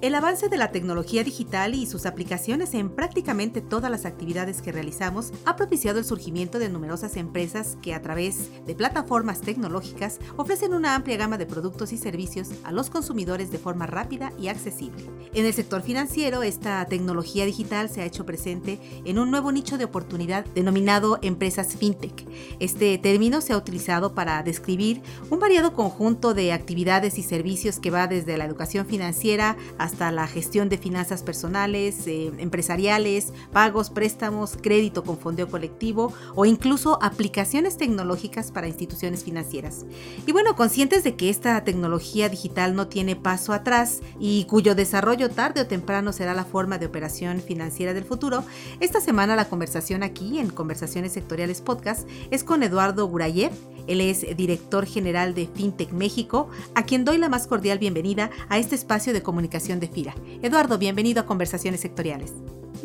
El avance de la tecnología digital y sus aplicaciones en prácticamente todas las actividades que realizamos ha propiciado el surgimiento de numerosas empresas que a través de plataformas tecnológicas ofrecen una amplia gama de productos y servicios a los consumidores de forma rápida y accesible. En el sector financiero, esta tecnología digital se ha hecho presente en un nuevo nicho de oportunidad denominado empresas fintech. Este término se ha utilizado para describir un variado conjunto de actividades y servicios que va desde la educación financiera a hasta la gestión de finanzas personales, eh, empresariales, pagos, préstamos, crédito con fondeo colectivo o incluso aplicaciones tecnológicas para instituciones financieras. Y bueno, conscientes de que esta tecnología digital no tiene paso atrás y cuyo desarrollo tarde o temprano será la forma de operación financiera del futuro, esta semana la conversación aquí en Conversaciones Sectoriales Podcast es con Eduardo Gurayev. Él es director general de FinTech México, a quien doy la más cordial bienvenida a este espacio de comunicación de FIRA. Eduardo, bienvenido a Conversaciones Sectoriales.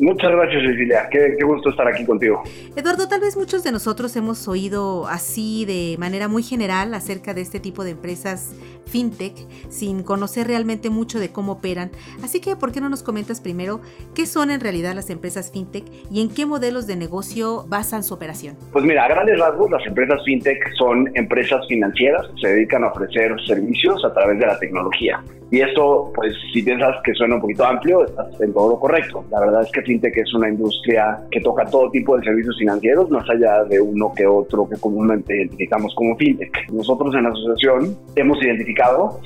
Muchas gracias, Cecilia. Qué, gusto estar aquí contigo. Eduardo, tal vez muchos de nosotros hemos oído así de manera muy general acerca de este tipo de empresas fintech sin conocer realmente mucho de cómo operan. Así que, ¿por qué no nos comentas primero qué son en realidad las empresas fintech y en qué modelos de negocio basan su operación? Pues mira, a grandes rasgos, las empresas fintech son empresas financieras que se dedican a ofrecer servicios a través de la tecnología. Y esto, pues, si piensas que suena un poquito amplio, estás en todo lo correcto. La verdad es que fintech es una industria que toca todo tipo de servicios financieros, más allá de uno que otro que comúnmente identificamos como fintech. Nosotros en la asociación hemos identificado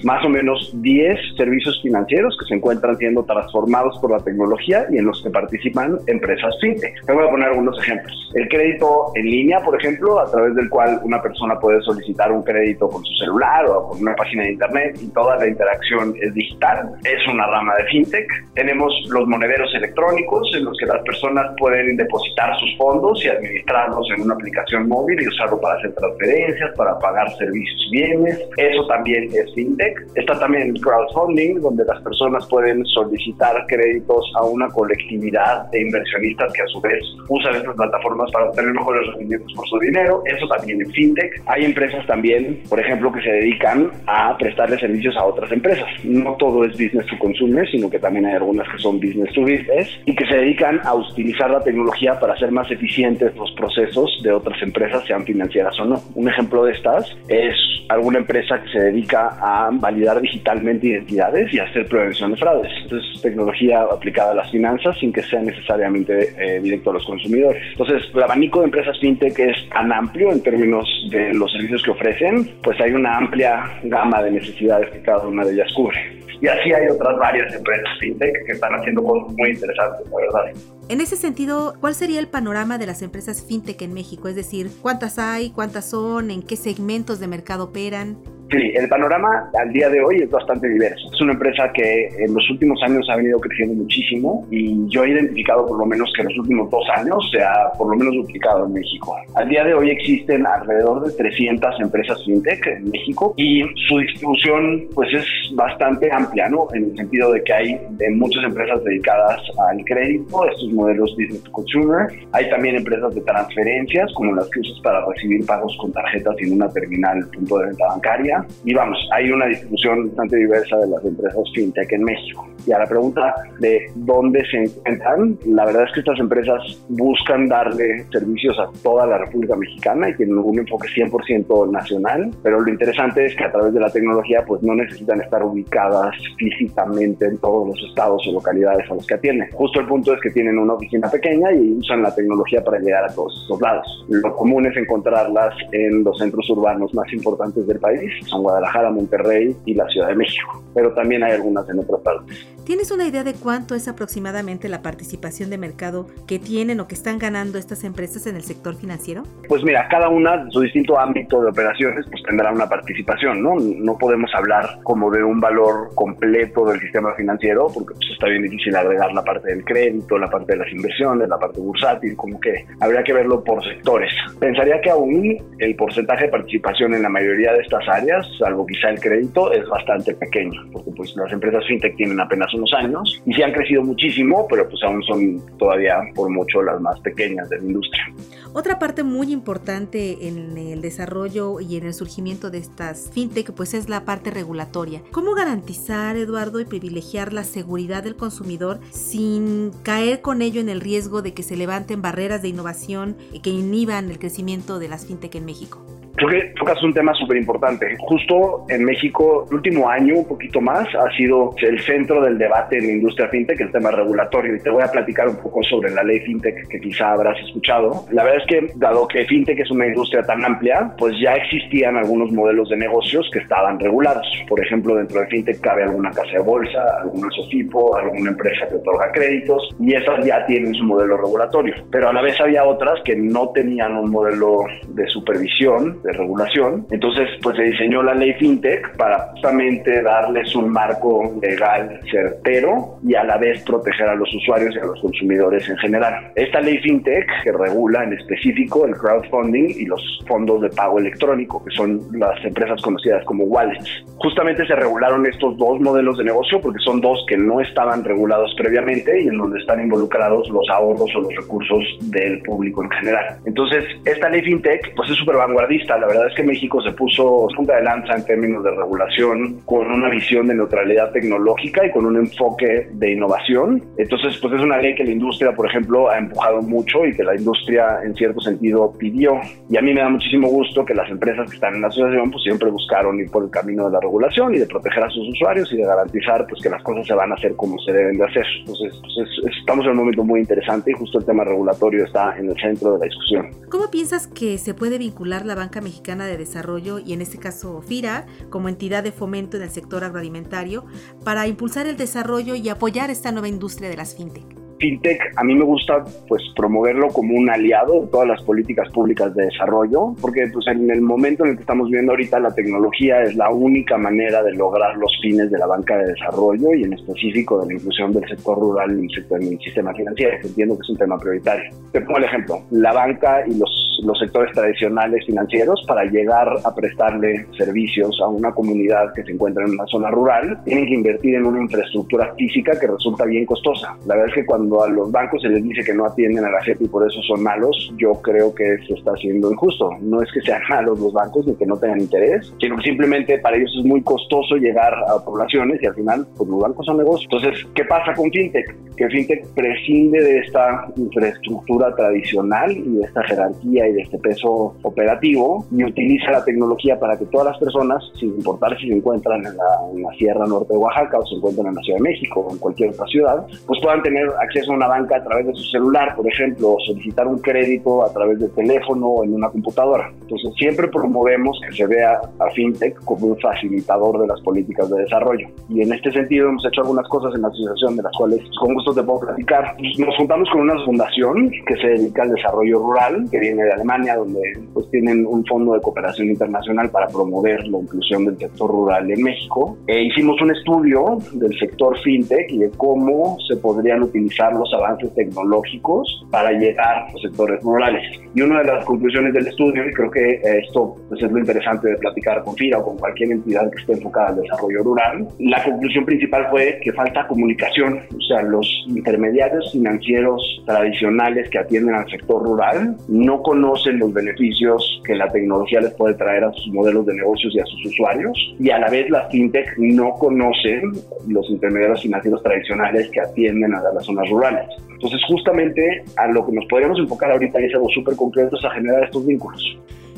más o menos 10 servicios financieros que se encuentran siendo transformados por la tecnología y en los que participan empresas fintech. Te voy a poner algunos ejemplos. El crédito en línea, por ejemplo, a través del cual una persona puede solicitar un crédito con su celular o con una página de internet y toda la interacción es digital, es una rama de fintech. Tenemos los monederos electrónicos, en los que las personas pueden depositar sus fondos y administrarlos en una aplicación móvil y usarlo para hacer transferencias, para pagar servicios y bienes. Eso también es fintech. Está también el crowdfunding, donde las personas pueden solicitar créditos a una colectividad de inversionistas que a su vez usan estas plataformas para obtener mejores rendimientos por su dinero. Eso también es fintech. Hay empresas también, por ejemplo, que se dedican a prestarle servicios a otras empresas. No todo es business to consumer, sino que también hay algunas que son business to business y que se dedican a utilizar la tecnología para hacer más eficientes los procesos de otras empresas, sean financieras o no. Un ejemplo de estas es alguna empresa que se dedica a validar digitalmente identidades y hacer prevención de fraudes. Entonces, tecnología aplicada a las finanzas sin que sea necesariamente eh, directo a los consumidores. Entonces, el abanico de empresas fintech es tan amplio en términos de los servicios que ofrecen, pues hay una amplia gama de necesidades que cada una de ellas cubre. Y así hay otras varias empresas fintech que están haciendo cosas muy interesantes, la verdad. En ese sentido, ¿cuál sería el panorama de las empresas fintech en México? Es decir, ¿cuántas hay? ¿Cuántas son? ¿En qué segmentos de mercado operan? Sí, el panorama al día de hoy es bastante diverso. Es una empresa que en los últimos años ha venido creciendo muchísimo y yo he identificado por lo menos que en los últimos dos años se ha por lo menos duplicado en México. Al día de hoy existen alrededor de 300 empresas fintech en México y su distribución pues es bastante amplia, ¿no? En el sentido de que hay muchas empresas dedicadas al crédito, estos modelos business to consumer. Hay también empresas de transferencias como las que usas para recibir pagos con tarjetas en una terminal punto de venta bancaria y vamos, hay una distribución bastante diversa de las empresas fintech en México. Y a la pregunta de dónde se encuentran, la verdad es que estas empresas buscan darle servicios a toda la República Mexicana y tienen un enfoque 100% nacional, pero lo interesante es que a través de la tecnología pues no necesitan estar ubicadas físicamente en todos los estados o localidades a los que atienden. Justo el punto es que tienen una oficina pequeña y usan la tecnología para llegar a todos estos lados. Lo común es encontrarlas en los centros urbanos más importantes del país, son Guadalajara, Monterrey y la Ciudad de México, pero también hay algunas en otras partes. ¿Tienes una idea de cuánto es aproximadamente la participación de mercado que tienen o que están ganando estas empresas en el sector financiero? Pues mira, cada una de su distinto ámbito de operaciones pues tendrá una participación, ¿no? No podemos hablar como de un valor completo del sistema financiero porque pues, está bien difícil agregar la parte del crédito, la parte de las inversiones, la parte bursátil, como que habría que verlo por sectores. Pensaría que aún el porcentaje de participación en la mayoría de estas áreas, salvo quizá el crédito, es bastante pequeño, porque pues las empresas fintech tienen apenas unos años y sí han crecido muchísimo, pero pues aún son todavía por mucho las más pequeñas de la industria. Otra parte muy importante en el desarrollo y en el surgimiento de estas fintech pues es la parte regulatoria. ¿Cómo garantizar, Eduardo, y privilegiar la seguridad del consumidor sin caer con ello en el riesgo de que se levanten barreras de innovación que inhiban el crecimiento de las fintech en México? Creo que tocas un tema súper importante. Justo en México, el último año, un poquito más, ha sido el centro del debate en la industria fintech, el tema regulatorio. Y te voy a platicar un poco sobre la ley fintech que quizá habrás escuchado. La verdad es que, dado que fintech es una industria tan amplia, pues ya existían algunos modelos de negocios que estaban regulados. Por ejemplo, dentro de fintech cabe alguna casa de bolsa, algún tipo, alguna empresa que otorga créditos, y esas ya tienen su modelo regulatorio. Pero a la vez había otras que no tenían un modelo de supervisión de regulación. Entonces, pues se diseñó la ley FinTech para justamente darles un marco legal certero y a la vez proteger a los usuarios y a los consumidores en general. Esta ley FinTech que regula en específico el crowdfunding y los fondos de pago electrónico, que son las empresas conocidas como wallets. Justamente se regularon estos dos modelos de negocio porque son dos que no estaban regulados previamente y en donde están involucrados los ahorros o los recursos del público en general. Entonces, esta ley FinTech pues es súper vanguardista la verdad es que México se puso punta de lanza en términos de regulación con una visión de neutralidad tecnológica y con un enfoque de innovación. Entonces, pues es una ley que la industria, por ejemplo, ha empujado mucho y que la industria en cierto sentido pidió. Y a mí me da muchísimo gusto que las empresas que están en la asociación pues siempre buscaron ir por el camino de la regulación y de proteger a sus usuarios y de garantizar pues que las cosas se van a hacer como se deben de hacer. Entonces, pues estamos en un momento muy interesante y justo el tema regulatorio está en el centro de la discusión. ¿Cómo piensas que se puede vincular la banca Mexicana de Desarrollo y en este caso FIRA como entidad de fomento en el sector agroalimentario para impulsar el desarrollo y apoyar esta nueva industria de las fintech fintech a mí me gusta pues promoverlo como un aliado de todas las políticas públicas de desarrollo, porque pues en el momento en el que estamos viendo ahorita la tecnología es la única manera de lograr los fines de la banca de desarrollo y en específico de la inclusión del sector rural en el, sector, en el sistema financiero, que entiendo que es un tema prioritario. Te pongo el ejemplo, la banca y los, los sectores tradicionales financieros para llegar a prestarle servicios a una comunidad que se encuentra en una zona rural, tienen que invertir en una infraestructura física que resulta bien costosa. La verdad es que cuando a los bancos se les dice que no atienden a la gente y por eso son malos, yo creo que eso está siendo injusto. No es que sean malos los bancos ni que no tengan interés, sino que simplemente para ellos es muy costoso llegar a poblaciones y al final pues los bancos son negocios. Entonces, ¿qué pasa con FinTech? Que FinTech prescinde de esta infraestructura tradicional y de esta jerarquía y de este peso operativo y utiliza la tecnología para que todas las personas, sin importar si se encuentran en la, en la Sierra Norte de Oaxaca o se encuentran en la Ciudad de México o en cualquier otra ciudad, pues puedan tener acceso a una banca a través de su celular, por ejemplo, o solicitar un crédito a través del teléfono o en una computadora. Entonces, siempre promovemos que se vea a FinTech como un facilitador de las políticas de desarrollo. Y en este sentido hemos hecho algunas cosas en la asociación de las cuales con gusto te puedo platicar. Nos juntamos con una fundación que se dedica al desarrollo rural, que viene de Alemania, donde pues tienen un fondo de cooperación internacional para promover la inclusión del sector rural en México. E hicimos un estudio del sector FinTech y de cómo se podrían utilizar los avances tecnológicos para llegar a los sectores rurales. Y una de las conclusiones del estudio, y creo que esto pues, es lo interesante de platicar con FIRA o con cualquier entidad que esté enfocada al desarrollo rural, la conclusión principal fue que falta comunicación, o sea, los intermediarios financieros tradicionales que atienden al sector rural no conocen los beneficios que la tecnología les puede traer a sus modelos de negocios y a sus usuarios, y a la vez las fintech no conocen los intermediarios financieros tradicionales que atienden a las zonas rurales entonces, justamente a lo que nos podríamos enfocar ahorita es algo súper concreto, es a generar estos vínculos.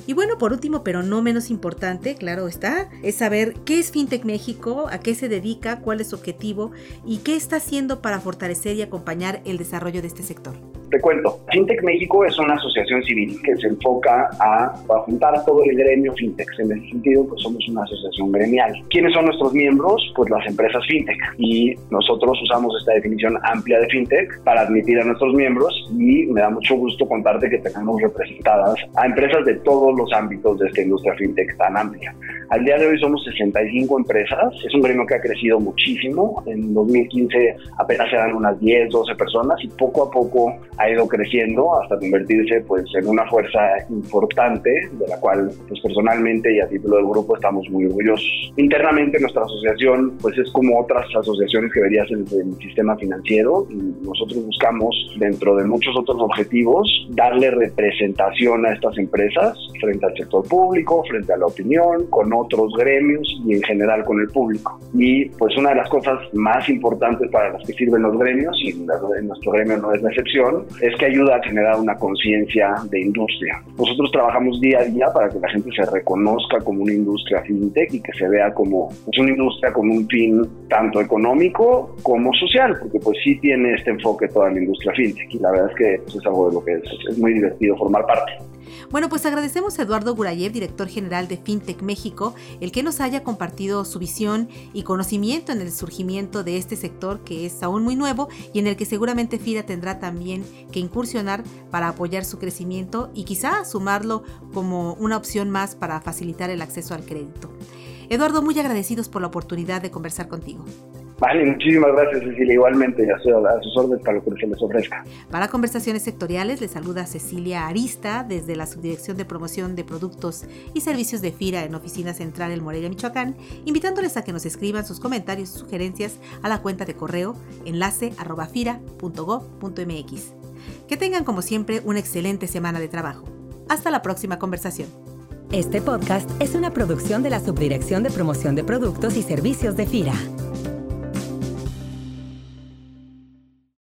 Y bueno, por último, pero no menos importante, claro está, es saber qué es FinTech México, a qué se dedica, cuál es su objetivo y qué está haciendo para fortalecer y acompañar el desarrollo de este sector. Te cuento, FinTech México es una asociación civil que se enfoca a, juntar a todo el gremio FinTech. En ese sentido, pues somos una asociación gremial. ¿Quiénes son nuestros miembros? Pues las empresas FinTech. Y nosotros usamos esta definición amplia de FinTech para admitir a nuestros miembros y me da mucho gusto contarte que tenemos representadas a empresas de todos los ámbitos de esta industria FinTech tan amplia. Al día de hoy somos 65 empresas. Es un gremio que ha crecido muchísimo. En 2015 apenas eran unas 10, 12 personas y poco a poco ha ido creciendo hasta convertirse pues en una fuerza importante de la cual pues personalmente y a título del grupo estamos muy orgullosos. Internamente nuestra asociación pues es como otras asociaciones que verías en el sistema financiero y nosotros buscamos dentro de muchos otros objetivos darle representación a estas empresas frente al sector público, frente a la opinión, con otros gremios y en general con el público. Y pues una de las cosas más importantes para las que sirven los gremios, y en nuestro gremio no es la excepción, es que ayuda a generar una conciencia de industria. Nosotros trabajamos día a día para que la gente se reconozca como una industria fintech y que se vea como pues, una industria con un fin tanto económico como social, porque pues sí tiene este enfoque toda la industria fintech y la verdad es que pues, es algo de lo que es muy divertido formar parte. Bueno, pues agradecemos a Eduardo Gurayev, director general de FinTech México, el que nos haya compartido su visión y conocimiento en el surgimiento de este sector que es aún muy nuevo y en el que seguramente FIRA tendrá también que incursionar para apoyar su crecimiento y quizá sumarlo como una opción más para facilitar el acceso al crédito. Eduardo, muy agradecidos por la oportunidad de conversar contigo. Vale, muchísimas gracias Cecilia, igualmente a, sus órdenes para lo que se les ofrezca. Para conversaciones sectoriales les saluda Cecilia Arista desde la Subdirección de Promoción de Productos y Servicios de FIRA en Oficina Central en Morelia, Michoacán, invitándoles a que nos escriban sus comentarios y sugerencias a la cuenta de correo enlace arroba fira.gov.mx. Que tengan como siempre una excelente semana de trabajo. Hasta la próxima conversación. Este podcast es una producción de la Subdirección de Promoción de Productos y Servicios de FIRA.